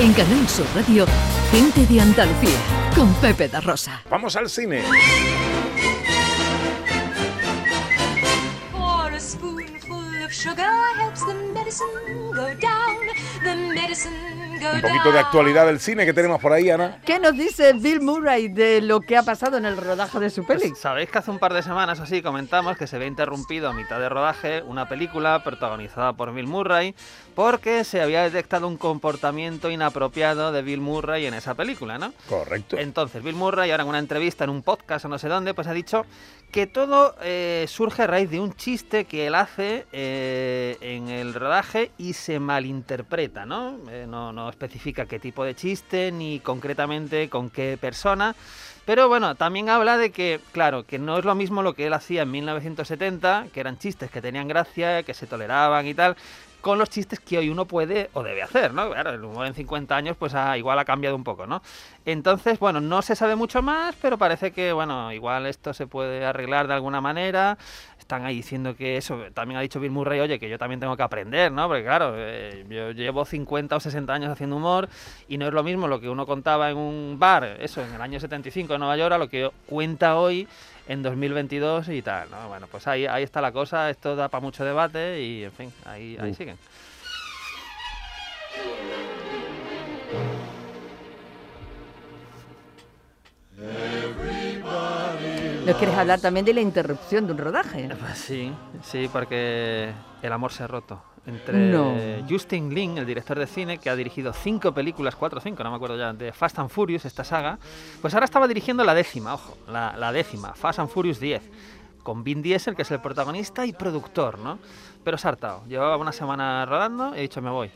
En Canal Sur Radio, Gente de Andalucía, con Pepe da Rosa. Vamos al cine. For a spoonful of sugar helps the medicine go down. The medicine Un poquito de actualidad del cine que tenemos por ahí, Ana. ¿Qué nos dice Bill Murray de lo que ha pasado en el rodaje de su peli? Pues, Sabéis que hace un par de semanas así comentamos que se había interrumpido a mitad de rodaje una película protagonizada por Bill Murray porque se había detectado un comportamiento inapropiado de Bill Murray en esa película, ¿no? Correcto. Entonces, Bill Murray, ahora en una entrevista en un podcast o no sé dónde, pues ha dicho que todo eh, surge a raíz de un chiste que él hace eh, en el rodaje y se malinterpreta, ¿no? Eh, no, no especifica qué tipo de chiste ni concretamente con qué persona. Pero bueno, también habla de que, claro, que no es lo mismo lo que él hacía en 1970, que eran chistes que tenían gracia, que se toleraban y tal, con los chistes que hoy uno puede o debe hacer, ¿no? Claro, el humor en 50 años pues ha, igual ha cambiado un poco, ¿no? Entonces, bueno, no se sabe mucho más, pero parece que, bueno, igual esto se puede arreglar de alguna manera. Están ahí diciendo que eso, también ha dicho Bill Murray, oye, que yo también tengo que aprender, ¿no? Porque claro, eh, yo llevo 50 o 60 años haciendo humor y no es lo mismo lo que uno contaba en un bar, eso, en el año 75 en Nueva York, a lo que cuenta hoy en 2022 y tal, ¿no? Bueno, pues ahí, ahí está la cosa, esto da para mucho debate y, en fin, ahí, ahí siguen. ¿No quieres hablar también de la interrupción de un rodaje? Pues sí, sí, porque el amor se ha roto. Entre No. Justin Lin, el director de cine, que ha dirigido cinco películas, cuatro o cinco, no me acuerdo ya, de Fast and Furious, esta saga, pues ahora estaba dirigiendo la décima, ojo, la, la décima, Fast and Furious 10, con Vin Diesel, que es el protagonista y productor, ¿no? Pero hartado. Llevaba una semana rodando y he dicho, me voy.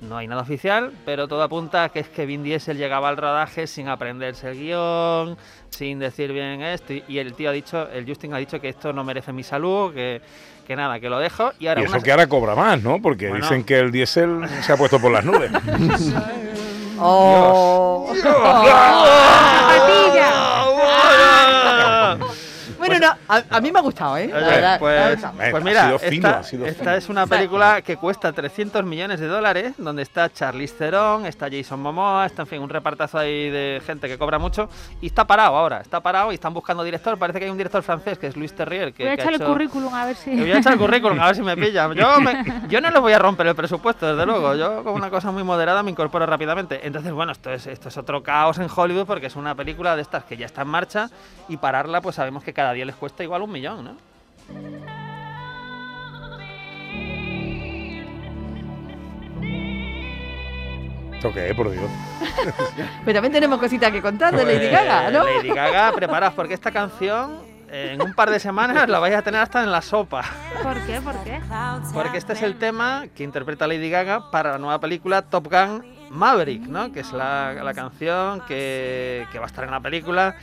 No hay nada oficial, pero todo apunta a que es que Vin Diesel llegaba al rodaje sin aprenderse el guion, sin decir bien esto, y- el tío ha dicho, el Justin ha dicho que esto no merece mi salud, que, que nada, que lo dejo, y ahora Y eso una- que ahora cobra más, ¿no? Porque Bueno. dicen que el diésel se ha puesto por las nubes. ¡Oh! Bueno, no, a, a mí me ha gustado, ¿eh? Oye, verdad, pues, gustado. Pues ha mira, sido fino, esta, ha sido esta fino. es una película que cuesta 300 millones de dólares, donde está Charlize Theron, está Jason Momoa, está en fin un repartazo ahí de gente que cobra mucho y está parado ahora, está parado y están buscando director. Parece que hay un director francés que es Luis Terrier que, Voy a que ha echarle hecho- currículum a ver si. Le voy a echar el currículum a ver si me pilla. Yo, me- yo no le voy a romper el presupuesto, desde luego. Yo con una cosa muy moderada me incorporo rápidamente. Entonces, bueno, esto es, esto es otro caos en Hollywood porque es una película de estas que ya está en marcha y pararla pues sabemos que cada día les cuesta igual un millón, ¿no? ¿Esto qué es, por Dios? Pero también tenemos cositas que contar de Lady Pues, Gaga, ¿no? Lady Gaga, preparaos porque esta canción en un par de semanas la vais a tener hasta en la sopa. ¿Por qué? ¿Por qué? Porque este es el tema que interpreta Lady Gaga para la nueva película Top Gun Maverick, ¿no? Que es la, la canción que, que va a estar en la película.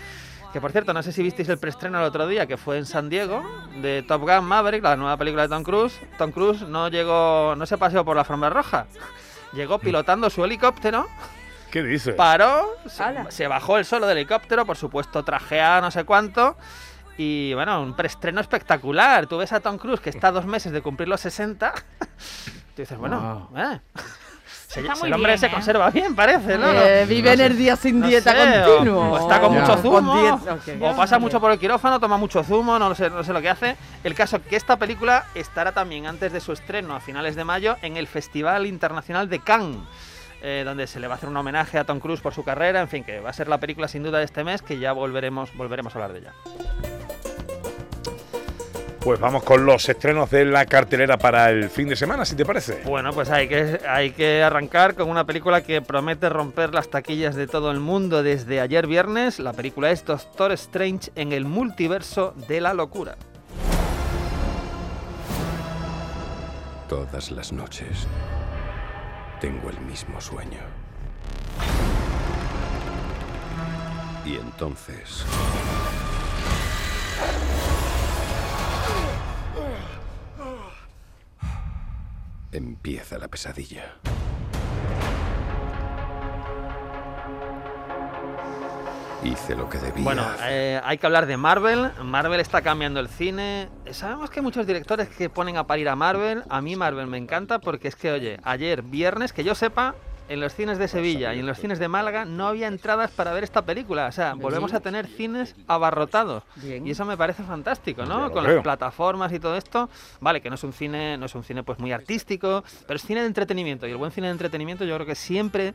Que por cierto, no sé si visteis el preestreno el otro día, que fue en San Diego, de Top Gun Maverick, la nueva película de Tom Cruise. Tom Cruise no llegó, no se paseó por la alfombra roja. Llegó pilotando su helicóptero, ¿Qué dices? paró, se, bajó el solo del helicóptero, por supuesto trajeado no sé cuánto. Y bueno, un preestreno espectacular. Tú ves a Tom Cruise que está a dos meses de cumplir los 60. Tú dices, bueno, eh, se- Está se- muy el hombre bien, se ¿eh? conserva bien, parece, ¿no? Eh, No vive en el día sin No dieta sé, o- continuo. O, está con Ya. mucho Con zumo. O pasa mucho por el quirófano, toma mucho zumo, no lo sé, no sé lo que hace. El caso que esta película estará también antes de su estreno a finales de mayo en el Festival Internacional de Cannes. eh, donde se le va a hacer un homenaje a Tom Cruise por su carrera, en fin, que va a ser la película sin duda de este mes, que ya volveremos, volveremos a hablar de ella. Pues vamos con los estrenos de la cartelera para el fin de semana, si te parece. Bueno, pues hay que, hay que arrancar con una película que promete romper las taquillas de todo el mundo desde ayer viernes. La película es Doctor Strange en el multiverso de la locura. Todas las noches tengo el mismo sueño. Y entonces... Empieza la pesadilla. Hice lo que debía. Bueno, eh, hay que hablar de Marvel. Marvel está cambiando el cine. Sabemos que hay muchos directores que ponen a parir a Marvel. A mí Marvel me encanta porque es que, oye, ayer viernes, que yo sepa, en los cines de Sevilla y en los cines de Málaga no había entradas para ver esta película. O sea, volvemos a tener cines abarrotados. Bien. Y eso me parece fantástico, ¿no? Con creo. las plataformas y todo esto. Vale, que no es un cine, no es un cine pues muy artístico, pero es cine de entretenimiento. Y el buen cine de entretenimiento yo creo que siempre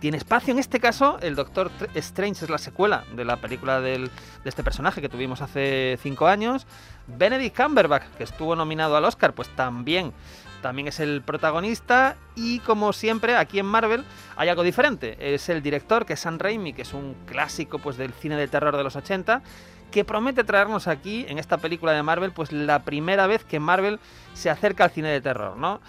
tiene espacio. En este caso, el Doctor Tr- Strange es la secuela de la película del- de este personaje que tuvimos hace cinco años. Benedict Cumberbatch, que estuvo nominado al Oscar, pues también, también es el protagonista. Y como siempre, aquí en Marvel hay algo diferente. Es el director, que es Sam Raimi, que es un clásico pues, del cine de terror de los 80 que promete traernos aquí, en esta película de Marvel, pues la primera vez que Marvel se acerca al cine de terror, ¿no?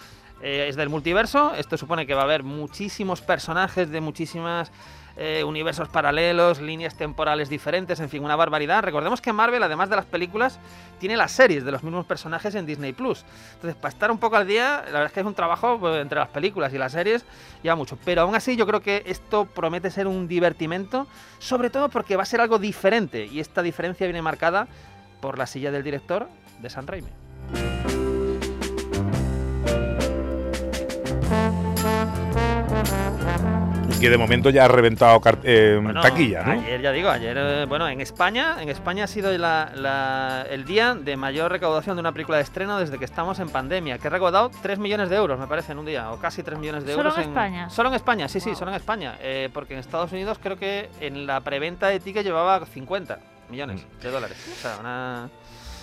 Eh, es del multiverso, esto supone que va a haber muchísimos personajes de muchísimas eh, universos paralelos, líneas temporales diferentes, en fin, una barbaridad. Recordemos que Marvel, además de las películas, tiene las series de los mismos personajes en Disney Plus. Entonces, para estar un poco al día, la verdad es que es un trabajo pues, entre las películas y las series, lleva mucho. Pero aún así, yo creo que esto promete ser un divertimento, sobre todo porque va a ser algo diferente. Y esta diferencia viene marcada por la silla del director de San Raimi. Que de momento ya ha reventado eh, Bueno, taquilla, ¿no? Ayer, ya digo, ayer, eh, bueno, en España, en España ha sido la- la- el día de mayor recaudación de una película de estreno desde que estamos en pandemia, que ha recaudado 3 millones de euros, me parece, en un día, o casi 3 millones de ¿Solo euros. en España? Solo en España, sí, sí, Wow. solo en España. eh, porque en Estados Unidos creo que en la preventa de ticket llevaba 50 millones Mm. de dólares. O sea, una...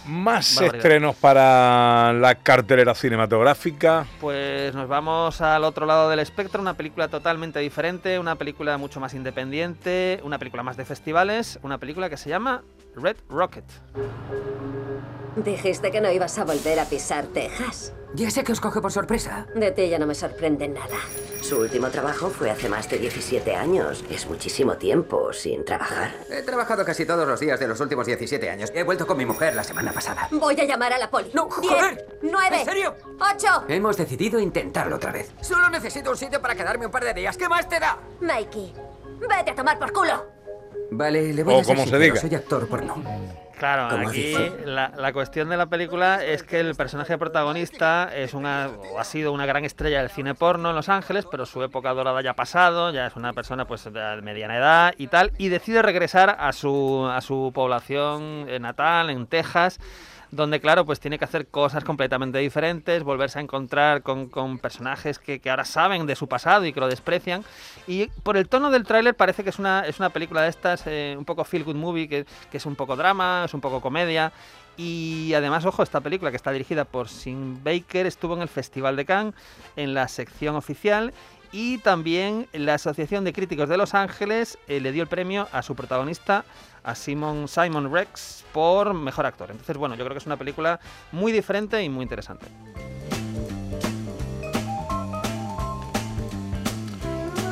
Más Barbaridad. estrenos para la cartelera cinematográfica. Pues nos vamos al otro lado del espectro, una película totalmente diferente, una película mucho más independiente, una película más de festivales, una película que se llama Red Rocket. Dijiste que no ibas a volver a pisar Texas. Ya sé que os coge por sorpresa. De ti ya no me sorprende nada. Su último trabajo fue hace más de 17 años. Es muchísimo tiempo sin trabajar. He trabajado casi todos los días de los últimos 17 años. He vuelto con mi mujer la semana pasada. Voy a llamar a la poli. No, Diez, joder. nueve, ¿En serio? ocho. Hemos decidido intentarlo otra vez. Solo necesito un sitio para quedarme un par de días. ¿Qué más te da? Mikey, vete a tomar por culo. Vale, le voy O a como se diga. Soy actor porno. Claro, aquí la, la cuestión de la película es que el personaje protagonista es una, o ha sido una gran estrella del cine porno en Los Ángeles, pero su época dorada ya ha pasado, ya es una persona pues de mediana edad y tal, y decide regresar a su, a su población natal, en Texas, donde claro, pues tiene que hacer cosas completamente diferentes, volverse a encontrar con, con personajes que, que ahora saben de su pasado y que lo desprecian. Y por el tono del tráiler parece que es una, es una película de estas, eh, un poco feel good movie, que, que es un poco drama, es un poco comedia. Y además, ojo, esta película que está dirigida por Sim Baker estuvo en el Festival de Cannes, en la sección oficial. Y también la Asociación de Críticos de Los Ángeles eh, le dio el premio a su protagonista, a Simon, Simon Rex, por mejor actor. Entonces, bueno, yo creo que es una película muy diferente y muy interesante.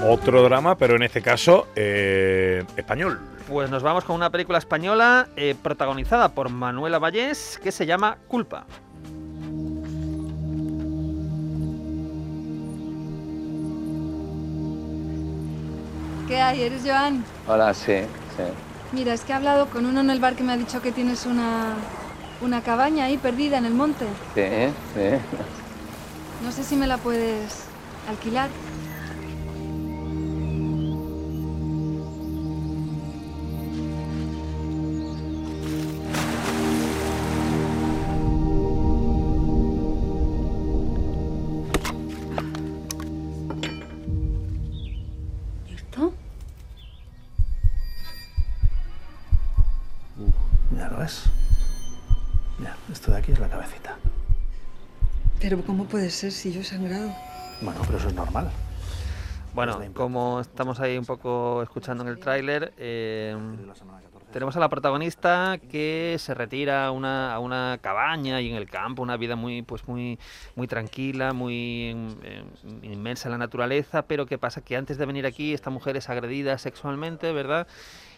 Otro drama, pero en este caso eh, español. Pues nos vamos con una película española eh, protagonizada por Manuela Vallés que se llama Culpa. ¿Qué hay? ¿Eres Joan? Hola, sí, sí. Mira, es que he hablado con uno en el bar que me ha dicho que tienes una, una cabaña ahí perdida en el monte. Sí, sí. No sé si me la puedes alquilar. Ves. Ya, esto de aquí es la cabecita. Pero ¿cómo puede ser si yo he sangrado? Bueno, pero eso es normal. Bueno, como estamos ahí un poco escuchando en el tráiler, eh, tenemos a la protagonista que se retira a una, a una cabaña y en el campo, una vida muy, pues muy, muy tranquila, muy eh, inmensa en la naturaleza, pero ¿qué pasa? Que antes de venir aquí esta mujer es agredida sexualmente, ¿verdad?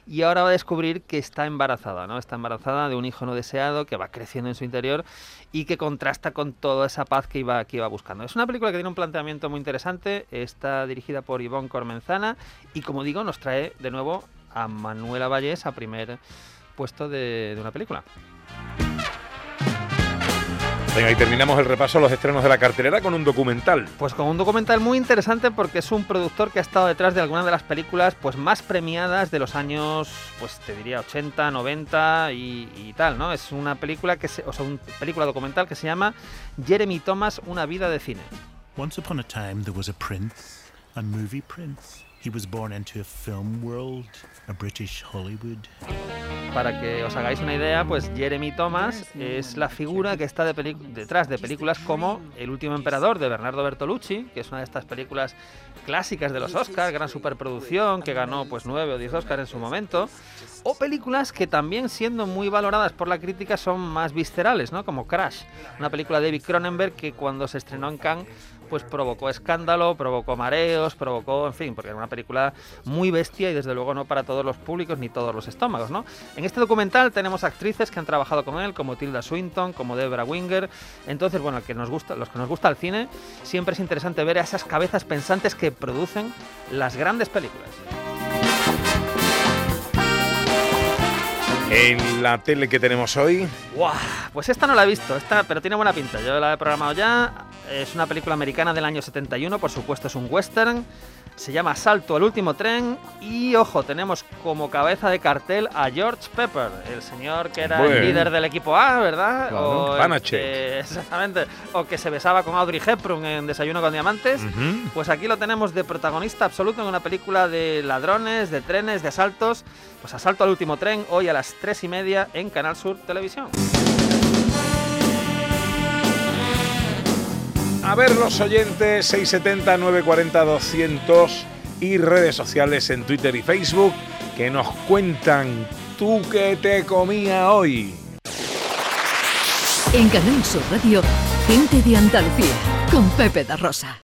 Y ahora va a descubrir que está embarazada, ¿no? Está embarazada de un hijo no deseado que va creciendo en su interior y que contrasta con toda esa paz que iba, que iba buscando. Es una película que tiene un planteamiento muy interesante, está dirigida por Ivonne Cormenzana y como digo nos trae de nuevo a Manuela Vallés a primer puesto de, de una película. Venga, y terminamos el repaso a los estrenos de la cartelera con un documental. Pues con un documental muy interesante porque es un productor que ha estado detrás de algunas de las películas pues más premiadas de los años, pues te diría 80, 90 y, y tal, ¿no? Es una película que se, o sea, una película documental que se llama Jeremy Thomas, una vida de cine. Once upon a time there was a prince, a movie prince. He was born into a film world, a British Hollywood. Para que os hagáis una idea, pues Jeremy Thomas es la figura que está de detrás de películas como El último emperador de Bernardo Bertolucci, que es una de estas películas clásicas de los Oscars, gran superproducción, que ganó pues nueve o diez Oscars en su momento, o películas que también siendo muy valoradas por la crítica son más viscerales, ¿no? Como Crash, una película de David Cronenberg que cuando se estrenó en Cannes pues provocó escándalo, provocó mareos, provocó, en fin, porque era una película muy bestia y desde luego no para todos los públicos ni todos los estómagos, ¿no? En este documental tenemos actrices que han trabajado con él, como Tilda Swinton, como Deborah Winger. Entonces, bueno, que nos gusta, los que nos gusta el cine, siempre es interesante ver a esas cabezas pensantes que producen las grandes películas. En la tele que tenemos hoy, ¡Guau! Pues esta no la he visto, esta, pero tiene buena pinta. Yo la he programado ya. Es una película americana del año 71, por supuesto es un western. Se llama Salto al último tren y ojo, tenemos como cabeza de cartel a George Pepper, el señor que era Bueno. el líder del equipo A, ¿verdad? Claro. O que- exactamente. O que se besaba con Audrey Hepburn en Desayuno con Diamantes. Pues aquí lo tenemos de protagonista absoluto en una película de ladrones, de trenes, de asaltos. Pues asalto al último tren, hoy a las tres y media en Canal Sur Televisión. A ver los oyentes 670 940 200 y redes sociales en Twitter y Facebook que nos cuentan tú que te comía hoy. En Canal Sur Radio, gente de Andalucía, con Pepe da Rosa.